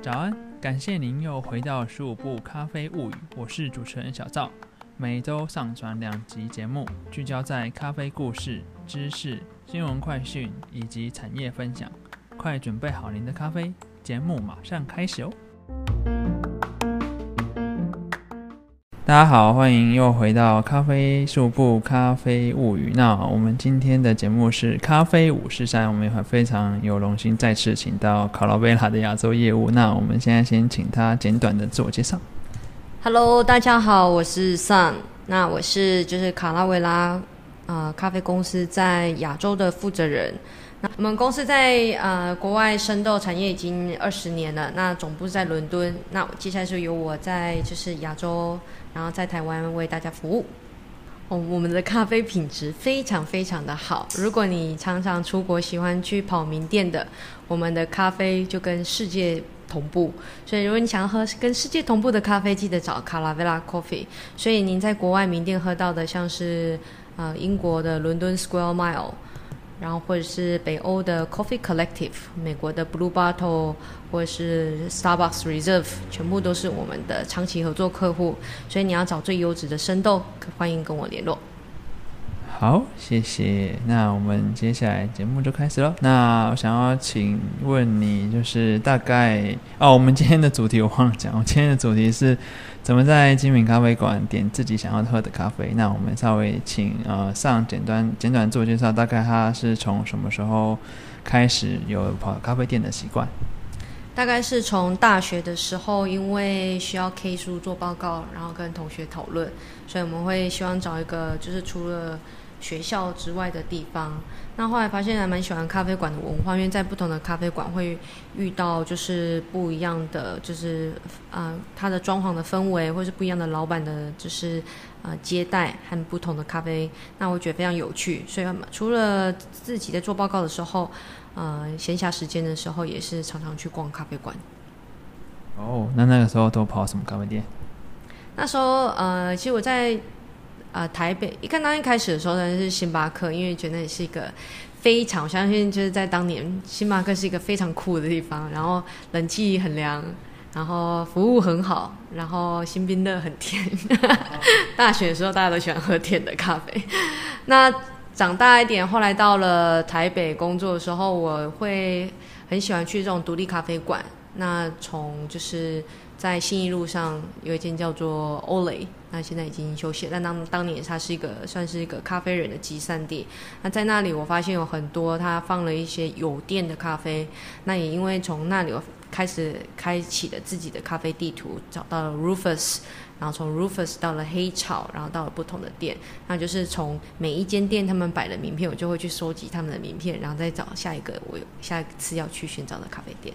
早安，感谢您又回到十五部咖啡物语，我是主持人小赵。每周上传两集节目，聚焦在咖啡故事、知识、新闻快讯以及产业分享。快准备好您的咖啡，节目马上开始哦！大家好，欢迎又回到咖啡树部咖啡物语。那我们今天的节目是咖啡五十三，我们也非常有荣幸再次请到卡拉贝拉的亚洲业务。那我们现在先请他简短的自我介绍。Hello，大家好，我是 Sun。那我是就是卡拉维拉啊咖啡公司在亚洲的负责人。我们公司在呃国外生豆产业已经二十年了。那总部在伦敦。那接下来就由我在就是亚洲。然后在台湾为大家服务。哦，我们的咖啡品质非常非常的好。如果你常常出国，喜欢去跑名店的，我们的咖啡就跟世界同步。所以，如果你想要喝跟世界同步的咖啡，记得找卡拉维拉 Coffee。所以，您在国外名店喝到的，像是呃英国的伦敦 Square Mile。然后或者是北欧的 Coffee Collective，美国的 Blue Bottle，或者是 Starbucks Reserve，全部都是我们的长期合作客户。所以你要找最优质的生豆，欢迎跟我联络。好，谢谢。那我们接下来节目就开始了。那我想要请问你，就是大概哦，我们今天的主题我忘了讲，我今天的主题是。怎么在精品咖啡馆点自己想要喝的咖啡？那我们稍微请呃上简单简短自我介绍，大概他是从什么时候开始有跑咖啡店的习惯？大概是从大学的时候，因为需要 K 书做报告，然后跟同学讨论，所以我们会希望找一个就是除了。学校之外的地方，那后来发现还蛮喜欢咖啡馆的文化，因为在不同的咖啡馆会遇到就是不一样的，就是啊，它的装潢的氛围，或是不一样的老板的，就是啊接待和不同的咖啡，那我觉得非常有趣。所以除了自己在做报告的时候，呃，闲暇时间的时候，也是常常去逛咖啡馆。哦，那那个时候都跑什么咖啡店？那时候呃，其实我在。呃，台北一看到一开始的时候呢是星巴克，因为觉得也是一个非常，我相信就是在当年星巴克是一个非常酷的地方，然后冷气很凉，然后服务很好，然后新冰乐很甜。大学的时候大家都喜欢喝甜的咖啡。那长大一点，后来到了台北工作的时候，我会很喜欢去这种独立咖啡馆。那从就是在信义路上有一间叫做欧蕾。那现在已经休息，但当当年它是一个算是一个咖啡人的集散地。那在那里，我发现有很多他放了一些有店的咖啡。那也因为从那里开始开启了自己的咖啡地图，找到了 Rufus，然后从 Rufus 到了黑草，然后到了不同的店。那就是从每一间店他们摆的名片，我就会去收集他们的名片，然后再找下一个我下一次要去寻找的咖啡店。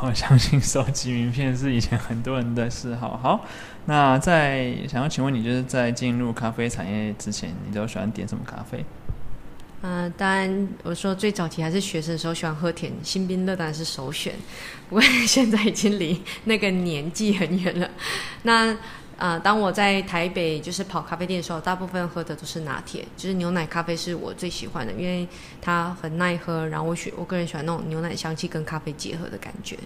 我相信收集名片是以前很多人的嗜好。好，那在想要请问你，就是在进入咖啡产业之前，你都喜欢点什么咖啡？嗯，当然，我说最早期还是学生的时候，喜欢喝甜，新冰乐当然是首选。不过现在已经离那个年纪很远了。那啊，当我在台北就是跑咖啡店的时候，大部分喝的都是拿铁，就是牛奶咖啡是我最喜欢的，因为它很耐喝，然后我喜我个人喜欢那种牛奶香气跟咖啡结合的感觉。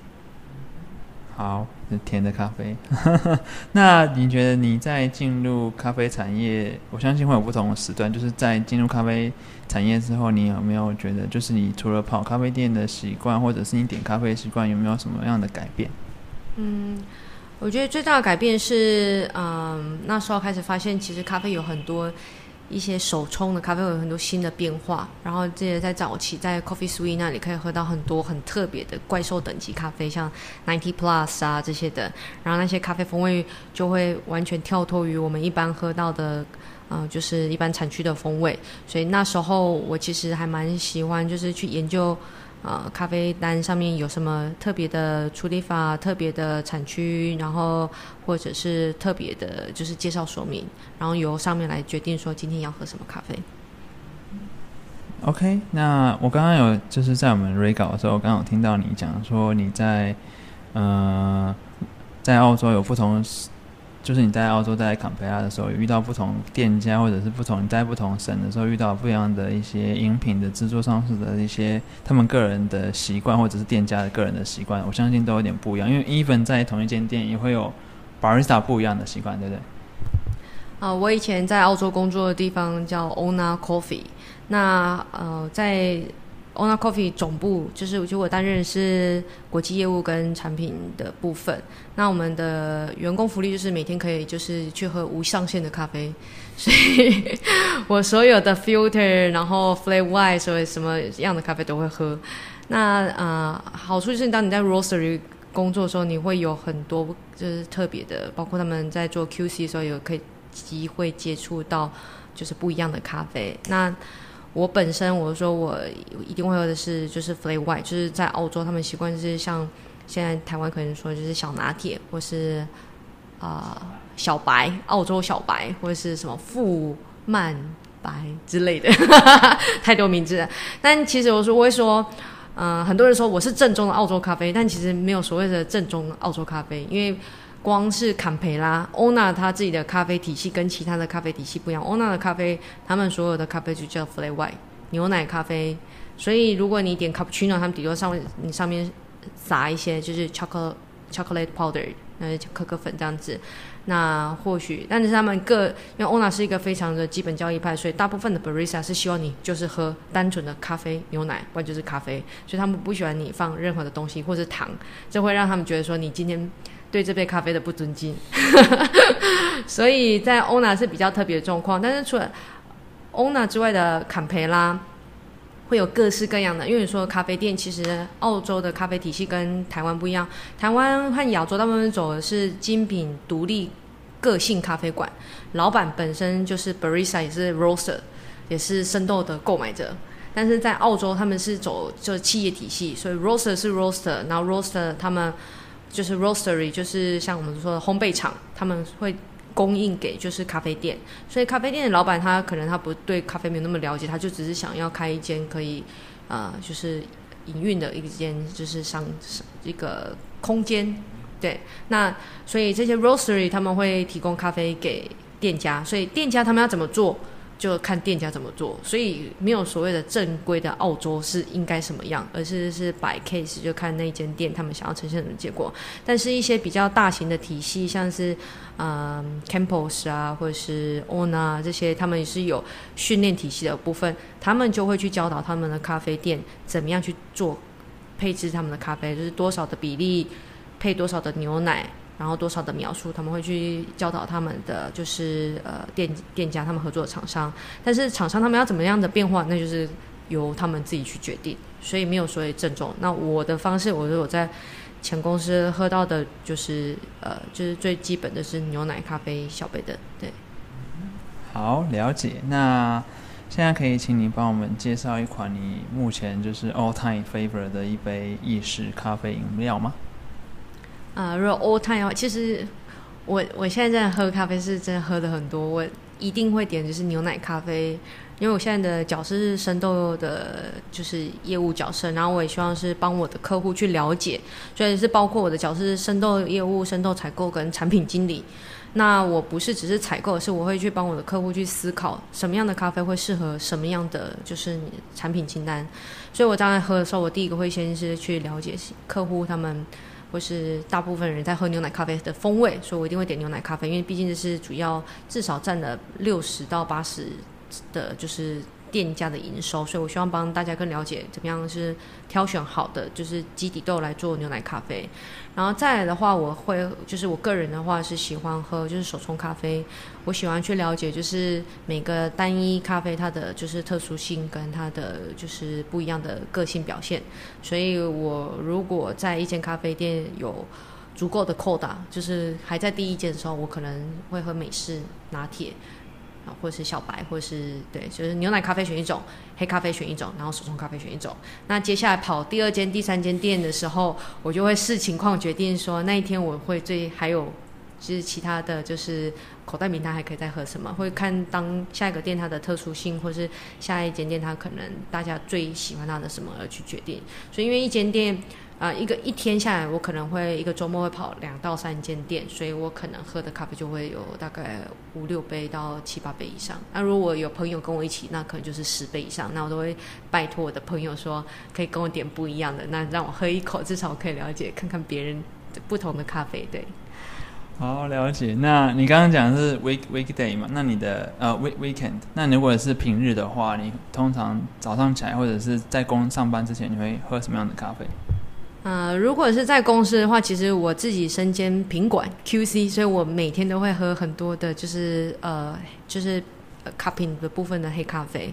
好，甜的咖啡。那你觉得你在进入咖啡产业，我相信会有不同的时段，就是在进入咖啡产业之后，你有没有觉得，就是你除了跑咖啡店的习惯，或者是你点咖啡习惯，有没有什么样的改变？嗯。我觉得最大的改变是，嗯，那时候开始发现，其实咖啡有很多一些手冲的咖啡有很多新的变化。然后这些在早期在 Coffee Sweet 那里可以喝到很多很特别的怪兽等级咖啡，像 Ninety Plus 啊这些的。然后那些咖啡风味就会完全跳脱于我们一般喝到的，嗯，就是一般产区的风味。所以那时候我其实还蛮喜欢，就是去研究。呃，咖啡单上面有什么特别的处理法、特别的产区，然后或者是特别的，就是介绍说明，然后由上面来决定说今天要喝什么咖啡。OK，那我刚刚有就是在我们 re 稿的时候，刚好听到你讲说你在呃在澳洲有不同就是你在澳洲在坎培拉的时候，遇到不同店家或者是不同你在不同省的时候遇到不一样的一些饮品的制作上市的一些他们个人的习惯，或者是店家的个人的习惯，我相信都有点不一样。因为 even 在同一间店也会有 barista 不一样的习惯，对不对？啊，我以前在澳洲工作的地方叫 Ona Coffee，那呃在 Ona Coffee 总部就是就我担任是国际业务跟产品的部分。那我们的员工福利就是每天可以就是去喝无上限的咖啡，所以我所有的 filter，然后 flat white，所以什么样的咖啡都会喝。那呃好处就是当你在 roastery 工作的时候，你会有很多就是特别的，包括他们在做 QC 的时候有可以。机会接触到就是不一样的咖啡。那我本身我说我一定会喝的是就是 flat white，就是在澳洲他们习惯就是像现在台湾可能说就是小拿铁或是啊小白，澳洲小白或者是什么富曼白之类的，太多名字了。但其实我说我会说，嗯，很多人说我是正宗的澳洲咖啡，但其实没有所谓的正宗澳洲咖啡，因为。光是坎培拉欧娜他自己的咖啡体系跟其他的咖啡体系不一样。欧娜的咖啡，他们所有的咖啡就叫 flat white 牛奶咖啡。所以如果你点 cappuccino，他们底多上面你上面撒一些就是 chocolate chocolate powder，那可可粉这样子。那或许，但是他们各因为欧娜是一个非常的基本交易派，所以大部分的 barista 是希望你就是喝单纯的咖啡牛奶，不然就是咖啡。所以他们不喜欢你放任何的东西或是糖，这会让他们觉得说你今天。对这杯咖啡的不尊敬，所以在欧娜是比较特别的状况。但是除了欧娜之外的坎培拉，会有各式各样的。因为你说咖啡店，其实澳洲的咖啡体系跟台湾不一样。台湾和亚洲大部分走的是精品独立个性咖啡馆，老板本身就是 barista，也是 roaster，也是生豆的购买者。但是在澳洲，他们是走就是企业体系，所以 roaster 是 roaster，然后 roaster 他们。就是 roastery，就是像我们说的烘焙厂，他们会供应给就是咖啡店，所以咖啡店的老板他可能他不对咖啡没有那么了解，他就只是想要开一间可以，呃，就是营运的一间就是商一个空间，对，那所以这些 roastery 他们会提供咖啡给店家，所以店家他们要怎么做？就看店家怎么做，所以没有所谓的正规的澳洲是应该什么样，而是是摆 case 就看那间店他们想要呈现什么结果。但是，一些比较大型的体系，像是嗯 Campos 啊，或者是 Ona 这些，他们是有训练体系的部分，他们就会去教导他们的咖啡店怎么样去做配置他们的咖啡，就是多少的比例配多少的牛奶。然后多少的描述，他们会去教导他们的就是呃店店家，他们合作的厂商。但是厂商他们要怎么样的变化，那就是由他们自己去决定。所以没有所谓正宗。那我的方式，我说我在前公司喝到的就是呃就是最基本的是牛奶咖啡小杯的。对，好了解。那现在可以请你帮我们介绍一款你目前就是 all time favorite 的一杯意式咖啡饮料吗？啊，如果 all time 的话，其实我我现在在喝咖啡是真的喝的很多，我一定会点就是牛奶咖啡，因为我现在的角色是生豆的，就是业务角色，然后我也希望是帮我的客户去了解，所以是包括我的角色是生豆业务、生豆采购跟产品经理。那我不是只是采购，是我会去帮我的客户去思考什么样的咖啡会适合什么样的就是产品清单。所以我当然喝的时候，我第一个会先是去了解客户他们。或是大部分人在喝牛奶咖啡的风味，所以我一定会点牛奶咖啡，因为毕竟这是主要至少占了六十到八十的，就是。店家的营收，所以我希望帮大家更了解怎么样是挑选好的，就是基底豆来做牛奶咖啡。然后再来的话，我会就是我个人的话是喜欢喝就是手冲咖啡。我喜欢去了解就是每个单一咖啡它的就是特殊性跟它的就是不一样的个性表现。所以我如果在一间咖啡店有足够的扣打，就是还在第一间的时候，我可能会喝美式拿铁。或是小白，或是对，就是牛奶咖啡选一种，黑咖啡选一种，然后手冲咖啡选一种。那接下来跑第二间、第三间店的时候，我就会视情况决定说那一天我会最还有就是其他的就是口袋名单还可以再喝什么，会看当下一个店它的特殊性，或是下一间店它可能大家最喜欢它的什么而去决定。所以因为一间店啊、一个一天下来，我可能会一个周末会跑两到三间店，所以我可能喝的咖啡就会有大概五六杯到七八杯以上。那如果有朋友跟我一起，那可能就是十杯以上。那我都会拜托我的朋友说，可以跟我点不一样的，那让我喝一口，至少我可以了解看看别人不同的咖啡。对，好了解。那你刚刚讲的是 week weekday 嘛？那你的呃 week weekend，那如果是平日的话，你通常早上起来或者是在公上班之前，你会喝什么样的咖啡？呃，如果是在公司的话，其实我自己身兼品管 QC，所以我每天都会喝很多的，就是呃，就是呃 cupping 的部分的黑咖啡。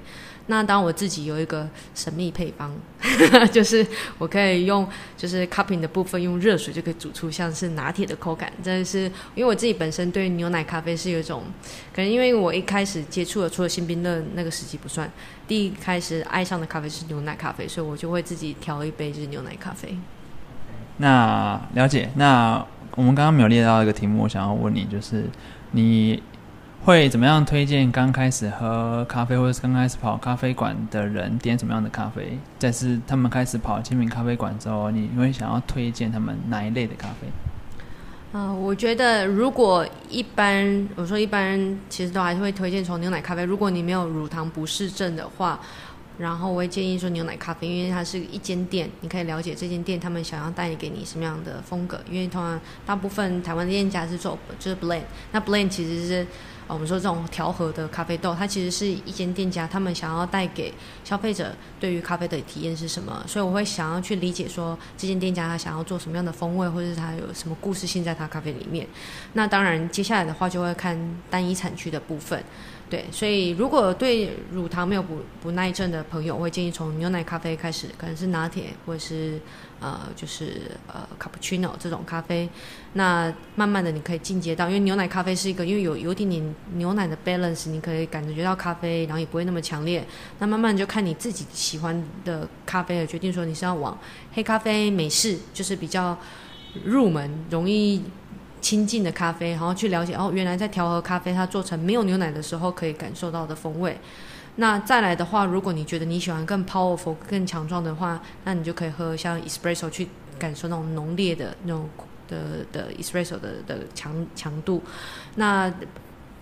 那当我自己有一个神秘配方，就是我可以用就是 cupping 的部分用热水就可以煮出像是拿铁的口感。真的是因为我自己本身对牛奶咖啡是有一种，可能因为我一开始接触的除了新冰乐那个时期不算，第一开始爱上的咖啡是牛奶咖啡，所以我就会自己调一杯就是牛奶咖啡。那了解。那我们刚刚没有列到一个题目，我想要问你，就是你会怎么样推荐刚开始喝咖啡或者是刚开始跑咖啡馆的人点什么样的咖啡？再是他们开始跑精品咖啡馆之后，你会想要推荐他们哪一类的咖啡？啊、我觉得如果一般，我说一般其实都还是会推荐从牛奶咖啡。如果你没有乳糖不适症的话，然后我会建议说牛奶咖啡，因为它是一间店，你可以了解这间店他们想要带给你什么样的风格。因为通常大部分台湾的店家是做就是 blend，那 blend 其实是我们说这种调和的咖啡豆，它其实是一间店家他们想要带给消费者对于咖啡的体验是什么，所以我会想要去理解说这间店家他想要做什么样的风味，或者是他有什么故事性在他咖啡里面。那当然接下来的话就会看单一产区的部分。对，所以如果对乳糖没有不不耐症的朋友，我会建议从牛奶咖啡开始，可能是拿铁或者是呃就是呃 cappuccino 这种咖啡。那慢慢的你可以进阶到，因为牛奶咖啡是一个，因为有有点点牛奶的 balance，你可以感觉到咖啡，然后也不会那么强烈。那慢慢就看你自己喜欢的咖啡了，决定说你是要往黑咖啡、美式，就是比较入门、容易亲近的咖啡，然后去了解哦，原来在调和咖啡它做成没有牛奶的时候可以感受到的风味。那再来的话，如果你觉得你喜欢更 powerful、更强壮的话，那你就可以喝像 espresso 去感受那种浓烈的那种的的 espresso 的的强强度。那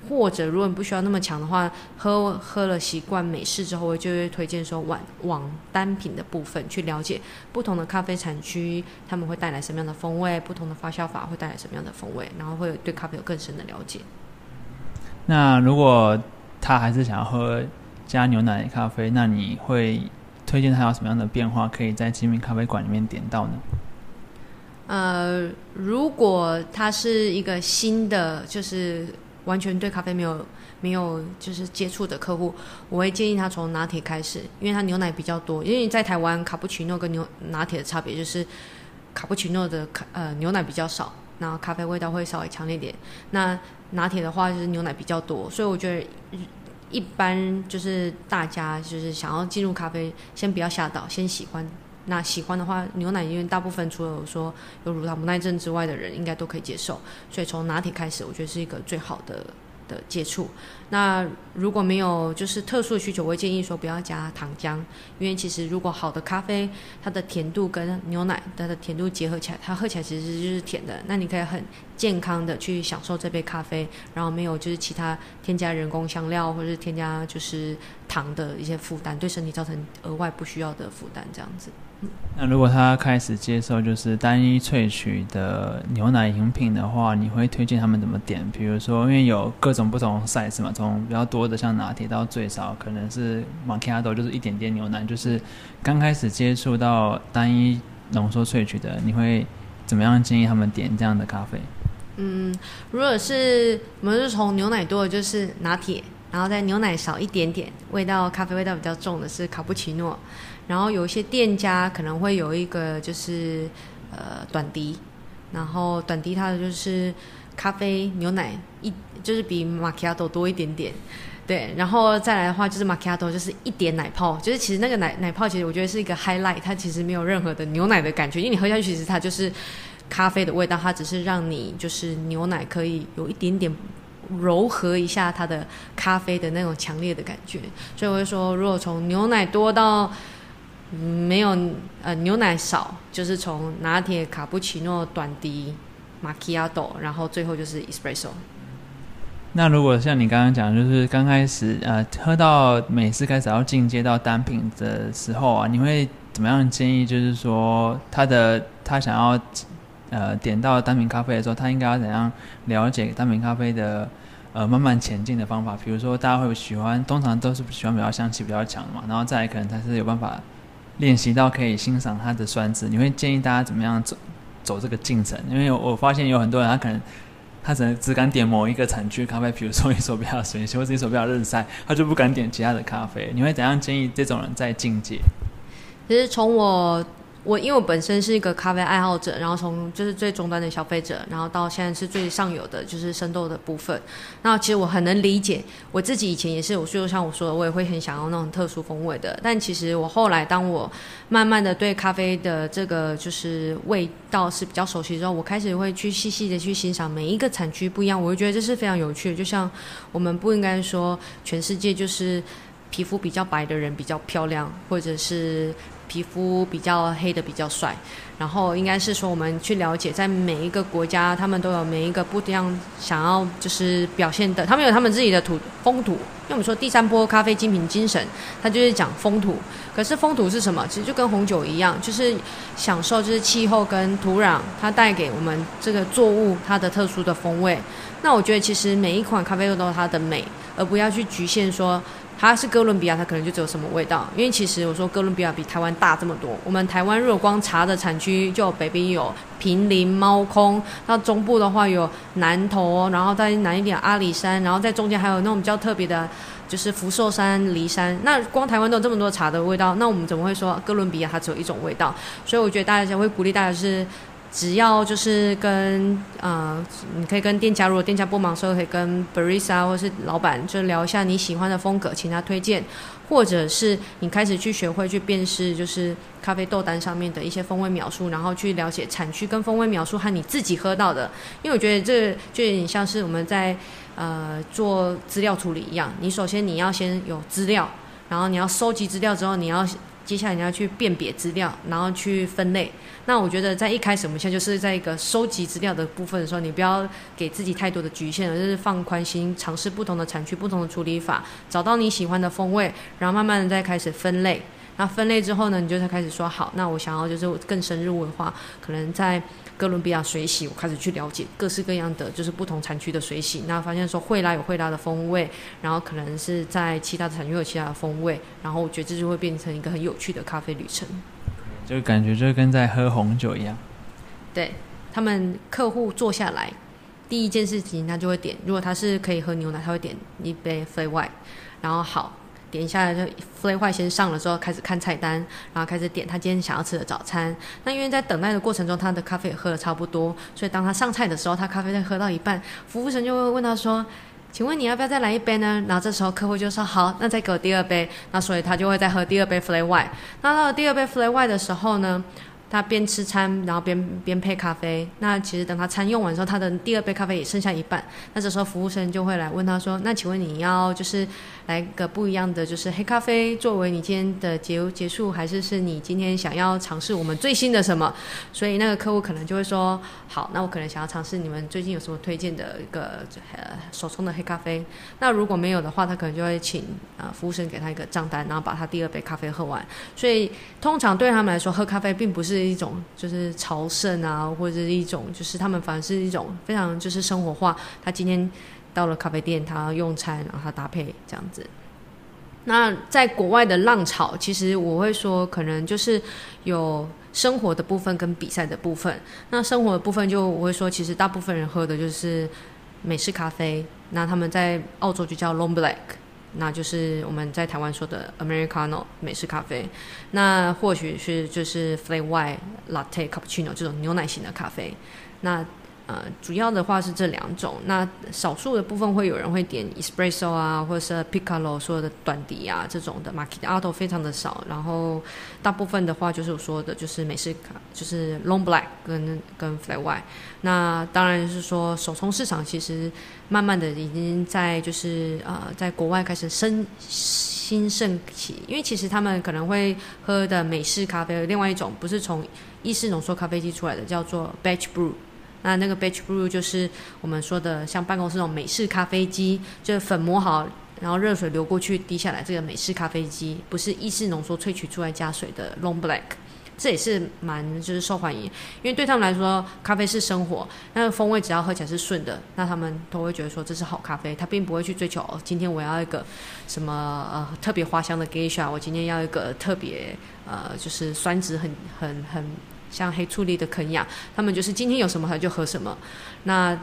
或者如果你不需要那么强的话，喝喝了习惯美式之后，我就会推荐说往往单品的部分去了解不同的咖啡产区，他们会带来什么样的风味，不同的发酵法会带来什么样的风味，然后会有对咖啡有更深的了解。那如果他还是想要喝加牛奶的咖啡，那你会推荐他有什么样的变化可以在精品咖啡馆里面点到呢？呃，如果他是一个新的，就是完全对咖啡没有没有就是接触的客户，我会建议他从拿铁开始，因为他牛奶比较多。因为在台湾卡布奇诺跟牛拿铁的差别就是，卡布奇诺的咖呃牛奶比较少，然后咖啡味道会稍微强烈一点。那拿铁的话就是牛奶比较多，所以我觉得一般就是大家就是想要进入咖啡，先不要吓到，先喜欢。那喜欢的话，牛奶因为大部分除了说有乳糖不耐症之外的人，应该都可以接受。所以从拿铁开始，我觉得是一个最好的的接触。那如果没有就是特殊的需求，我会建议说不要加糖浆，因为其实如果好的咖啡，它的甜度跟牛奶它的甜度结合起来，它喝起来其实就是甜的。那你可以很健康的去享受这杯咖啡，然后没有就是其他添加人工香料或者是添加就是糖的一些负担，对身体造成额外不需要的负担，这样子。那如果他开始接受就是单一萃取的牛奶饮品的话，你会推荐他们怎么点？比如说，因为有各种不同 size 嘛，从比较多的像拿铁到最少可能是 macchiato，就是一点点牛奶。就是刚开始接触到单一浓缩萃取的，你会怎么样建议他们点这样的咖啡？嗯，如果是我们是从牛奶多的，就是拿铁，然后在牛奶少一点点，味道咖啡味道比较重的是卡布奇诺，然后有一些店家可能会有一个就是呃短笛，然后短笛它的就是咖啡牛奶一就是比马奇亚多多一点点。对，然后再来的话就是玛奇亚朵就是一点奶泡，就是其实那个奶奶泡其实我觉得是一个 highlight，它其实没有任何的牛奶的感觉，因为你喝下去其实它就是咖啡的味道，它只是让你就是牛奶可以有一点点柔和一下它的咖啡的那种强烈的感觉，所以我会说，如果从牛奶多到没有呃牛奶少，就是从拿铁、卡布奇诺、短笛、马奇亚朵，然后最后就是 espresso。那如果像你刚刚讲，就是刚开始呃喝到美式开始要进阶到单品的时候啊，你会怎么样建议？就是说他的他想要呃点到单品咖啡的时候，他应该要怎样了解单品咖啡的呃慢慢前进的方法？比如说大家会喜欢，通常都是喜欢比较香气比较强的嘛，然后再来可能他是有办法练习到可以欣赏它的酸质。你会建议大家怎么样走走这个进程？因为我发现有很多人他可能。他只能只敢点某一个产区咖啡，比如说一手比较水洗或者一手比较日晒，他就不敢点其他的咖啡。你会怎样建议这种人在境界？其实从我。我因为我本身是一个咖啡爱好者，然后从就是最终端的消费者，然后到现在是最上游的，就是生豆的部分。那其实我很能理解，我自己以前也是，我就像我说的，我也会很想要那种特殊风味的。但其实我后来，当我慢慢的对咖啡的这个就是味道是比较熟悉之后，我开始会去细细的去欣赏每一个产区不一样，我就觉得这是非常有趣的。就像我们不应该说全世界就是皮肤比较白的人比较漂亮，或者是。皮肤比较黑的比较帅，然后应该是说我们去了解，在每一个国家，他们都有每一个不一样想要就是表现的，他们有他们自己的土风土。因为我们说第三波咖啡精品精神，它就是讲风土。可是风土是什么？其实就跟红酒一样，就是享受就是气候跟土壤它带给我们这个作物它的特殊的风味。那我觉得其实每一款咖啡豆都有它的美，而不要去局限说。它是哥伦比亚，它可能就只有什么味道？因为其实我说哥伦比亚比台湾大这么多。我们台湾若光茶的产区，就北边有平林、猫空，那中部的话有南投，然后再南一点阿里山，然后在中间还有那种比较特别的，就是福寿山、梨山。那光台湾都有这么多茶的味道，那我们怎么会说哥伦比亚它只有一种味道？所以我觉得大家会鼓励大家是。只要就是跟呃，你可以跟店家，如果店家不忙的时候，可以跟 barista 或是老板就聊一下你喜欢的风格，请他推荐，或者是你开始去学会去辨识，就是咖啡豆单上面的一些风味描述，然后去了解产区跟风味描述和你自己喝到的，因为我觉得这就有点像是我们在呃做资料处理一样，你首先你要先有资料，然后你要收集资料之后，你要。接下来你要去辨别资料，然后去分类。那我觉得在一开始，我们现在就是在一个收集资料的部分的时候，你不要给自己太多的局限，而是放宽心，尝试不同的产区、不同的处理法，找到你喜欢的风味，然后慢慢的再开始分类。那分类之后呢，你就才开始说好，那我想要就是更深入的话，可能在。哥伦比亚水洗，我开始去了解各式各样的，就是不同产区的水洗。那发现说惠拉有惠拉的风味，然后可能是在其他的产区有其他的风味，然后我觉得这就会变成一个很有趣的咖啡旅程。就感觉就跟在喝红酒一样。对他们客户坐下来，第一件事情他就会点，如果他是可以喝牛奶，他会点一杯 f l a white，然后好。点一下就 f l a y 坏先上了之后，开始看菜单，然后开始点他今天想要吃的早餐。那因为在等待的过程中，他的咖啡也喝了差不多，所以当他上菜的时候，他咖啡在喝到一半，服务生就会问他说：“请问你要不要再来一杯呢？”然后这时候客户就说：“好，那再给我第二杯。”那所以他就会再喝第二杯 f l a y white。那到了第二杯 f l a y white 的时候呢？他边吃餐，然后边边配咖啡。那其实等他餐用完之后，他的第二杯咖啡也剩下一半。那这时候服务生就会来问他说：“那请问你要就是来个不一样的，就是黑咖啡作为你今天的结结束，还是是你今天想要尝试我们最新的什么？”所以那个客户可能就会说：“好，那我可能想要尝试你们最近有什么推荐的一个呃手冲的黑咖啡。那如果没有的话，他可能就会请呃服务生给他一个账单，然后把他第二杯咖啡喝完。所以通常对他们来说，喝咖啡并不是。一种就是朝圣啊，或者是一种就是他们反而是一种非常就是生活化。他今天到了咖啡店，他用餐，然后他搭配这样子。那在国外的浪潮，其实我会说，可能就是有生活的部分跟比赛的部分。那生活的部分，就我会说，其实大部分人喝的就是美式咖啡。那他们在澳洲就叫 Long Black。那就是我们在台湾说的 Americano 美式咖啡，那或许是就是 Flat White Latte Cappuccino 这种牛奶型的咖啡。那呃，主要的话是这两种，那少数的部分会有人会点 espresso 啊，或者是 piccolo 所有的短笛啊这种的，macchiato 非常的少，然后大部分的话就是我说的，就是美式卡，就是 long black 跟跟 flat white。那当然是说手冲市场其实慢慢的已经在就是呃在国外开始生兴盛起，因为其实他们可能会喝的美式咖啡，另外一种不是从意式浓缩咖啡机出来的，叫做 batch brew。那那个 batch brew 就是我们说的像办公室那种美式咖啡机，就是粉磨好，然后热水流过去滴下来，这个美式咖啡机不是意式浓缩萃取出来加水的 long black，这也是蛮就是受欢迎，因为对他们来说，咖啡是生活，那个风味只要喝起来是顺的，那他们都会觉得说这是好咖啡，他并不会去追求，今天我要一个什么呃特别花香的 geisha，我今天要一个特别呃就是酸值很很很。像黑醋栗的肯亚，他们就是今天有什么喝就喝什么。那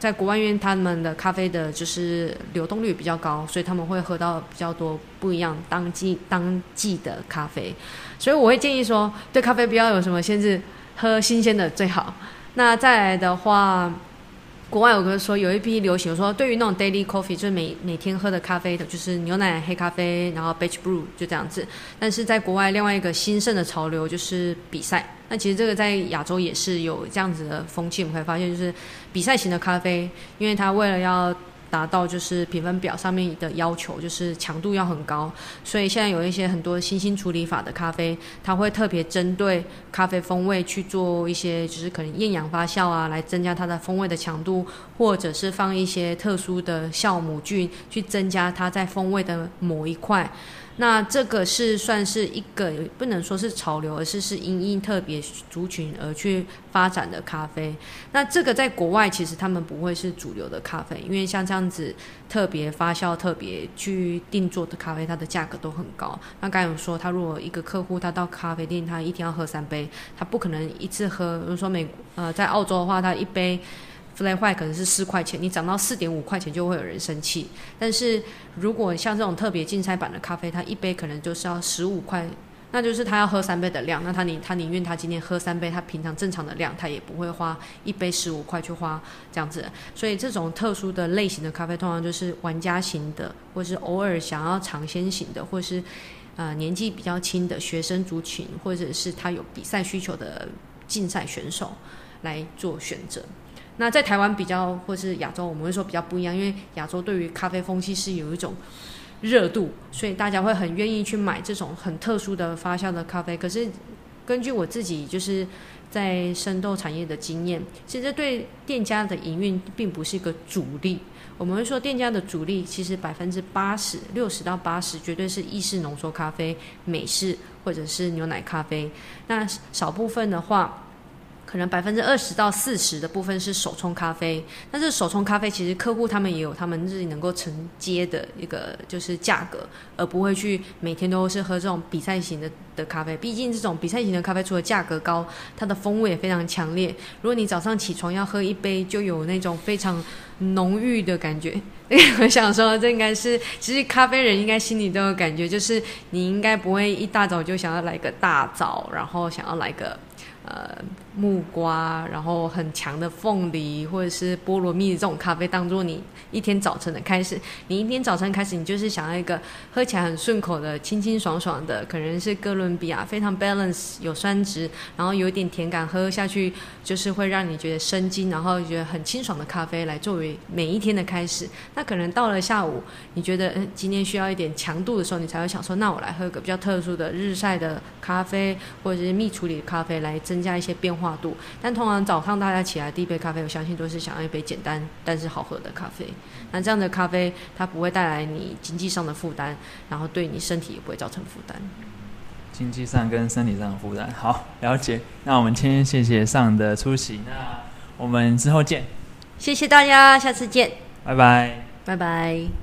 在国外，因为他们的咖啡的就是流动率比较高，所以他们会喝到比较多不一样当季当季的咖啡。所以我会建议说，对咖啡不要有什么限制，喝新鲜的最好。那再来的话。国外有个说有一批流行说，对于那种 daily coffee，就是每每天喝的咖啡的，就是牛奶黑咖啡，然后 batch brew 就这样子。但是在国外，另外一个兴盛的潮流就是比赛。那其实这个在亚洲也是有这样子的风气，我们会发现就是比赛型的咖啡，因为它为了要达到就是评分表上面的要求，就是强度要很高，所以现在有一些很多新兴处理法的咖啡，它会特别针对咖啡风味去做一些，就是可能厌氧发酵啊，来增加它的风味的强度，或者是放一些特殊的酵母菌去增加它在风味的某一块。那这个是算是一个不能说是潮流，而是是因因特别族群而去发展的咖啡。那这个在国外其实他们不会是主流的咖啡，因为像这样子特别发酵、特别去定做的咖啡，它的价格都很高。那刚才有说，他如果一个客户他到咖啡店，他一天要喝三杯，他不可能一次喝。比如说美呃在澳洲的话，他一杯。Flat 可能是四块钱，你涨到四点五块钱就会有人生气。但是如果像这种特别竞赛版的咖啡，它一杯可能就是要十五块，那就是他要喝三杯的量。那他宁他宁愿他今天喝三杯，他平常正常的量，他也不会花一杯十五块去花这样子。所以这种特殊的类型的咖啡，通常就是玩家型的，或是偶尔想要尝鲜型的，或是呃年纪比较轻的学生族群，或者是他有比赛需求的竞赛选手来做选择。那在台湾比较，或是亚洲，我们会说比较不一样，因为亚洲对于咖啡风气是有一种热度，所以大家会很愿意去买这种很特殊的发酵的咖啡。可是根据我自己就是在生豆产业的经验，其实对店家的营运并不是一个主力。我们会说店家的主力其实百分之八十六十到八十绝对是意式浓缩咖啡、美式或者是牛奶咖啡。那少部分的话。可能百分之二十到四十的部分是手冲咖啡，但是手冲咖啡其实客户他们也有他们自己能够承接的一个就是价格，而不会去每天都是喝这种比赛型的的咖啡。毕竟这种比赛型的咖啡除了价格高，它的风味也非常强烈。如果你早上起床要喝一杯，就有那种非常浓郁的感觉。我想说，这应该是其实咖啡人应该心里都有感觉，就是你应该不会一大早就想要来个大早，然后想要来个。呃，木瓜，然后很强的凤梨，或者是菠萝蜜这种咖啡，当做你一天早晨的开始。你一天早晨开始，你就是想要一个喝起来很顺口的、清清爽爽的，可能是哥伦比亚非常 balance 有酸值，然后有一点甜感，喝下去就是会让你觉得生津，然后觉得很清爽的咖啡来作为每一天的开始。那可能到了下午，你觉得嗯今天需要一点强度的时候，你才会想说，那我来喝个比较特殊的日晒的咖啡，或者是蜜处理的咖啡来。增加一些变化化度，但通常早上大家起来第一杯咖啡，我相信都是想要一杯简单但是好喝的咖啡。那这样的咖啡，它不会带来你经济上的负担，然后对你身体也不会造成负担。经济上跟身体上的负担，好了解。那我们今天谢谢上的出席，那我们之后见。谢谢大家，下次见。拜拜。拜拜。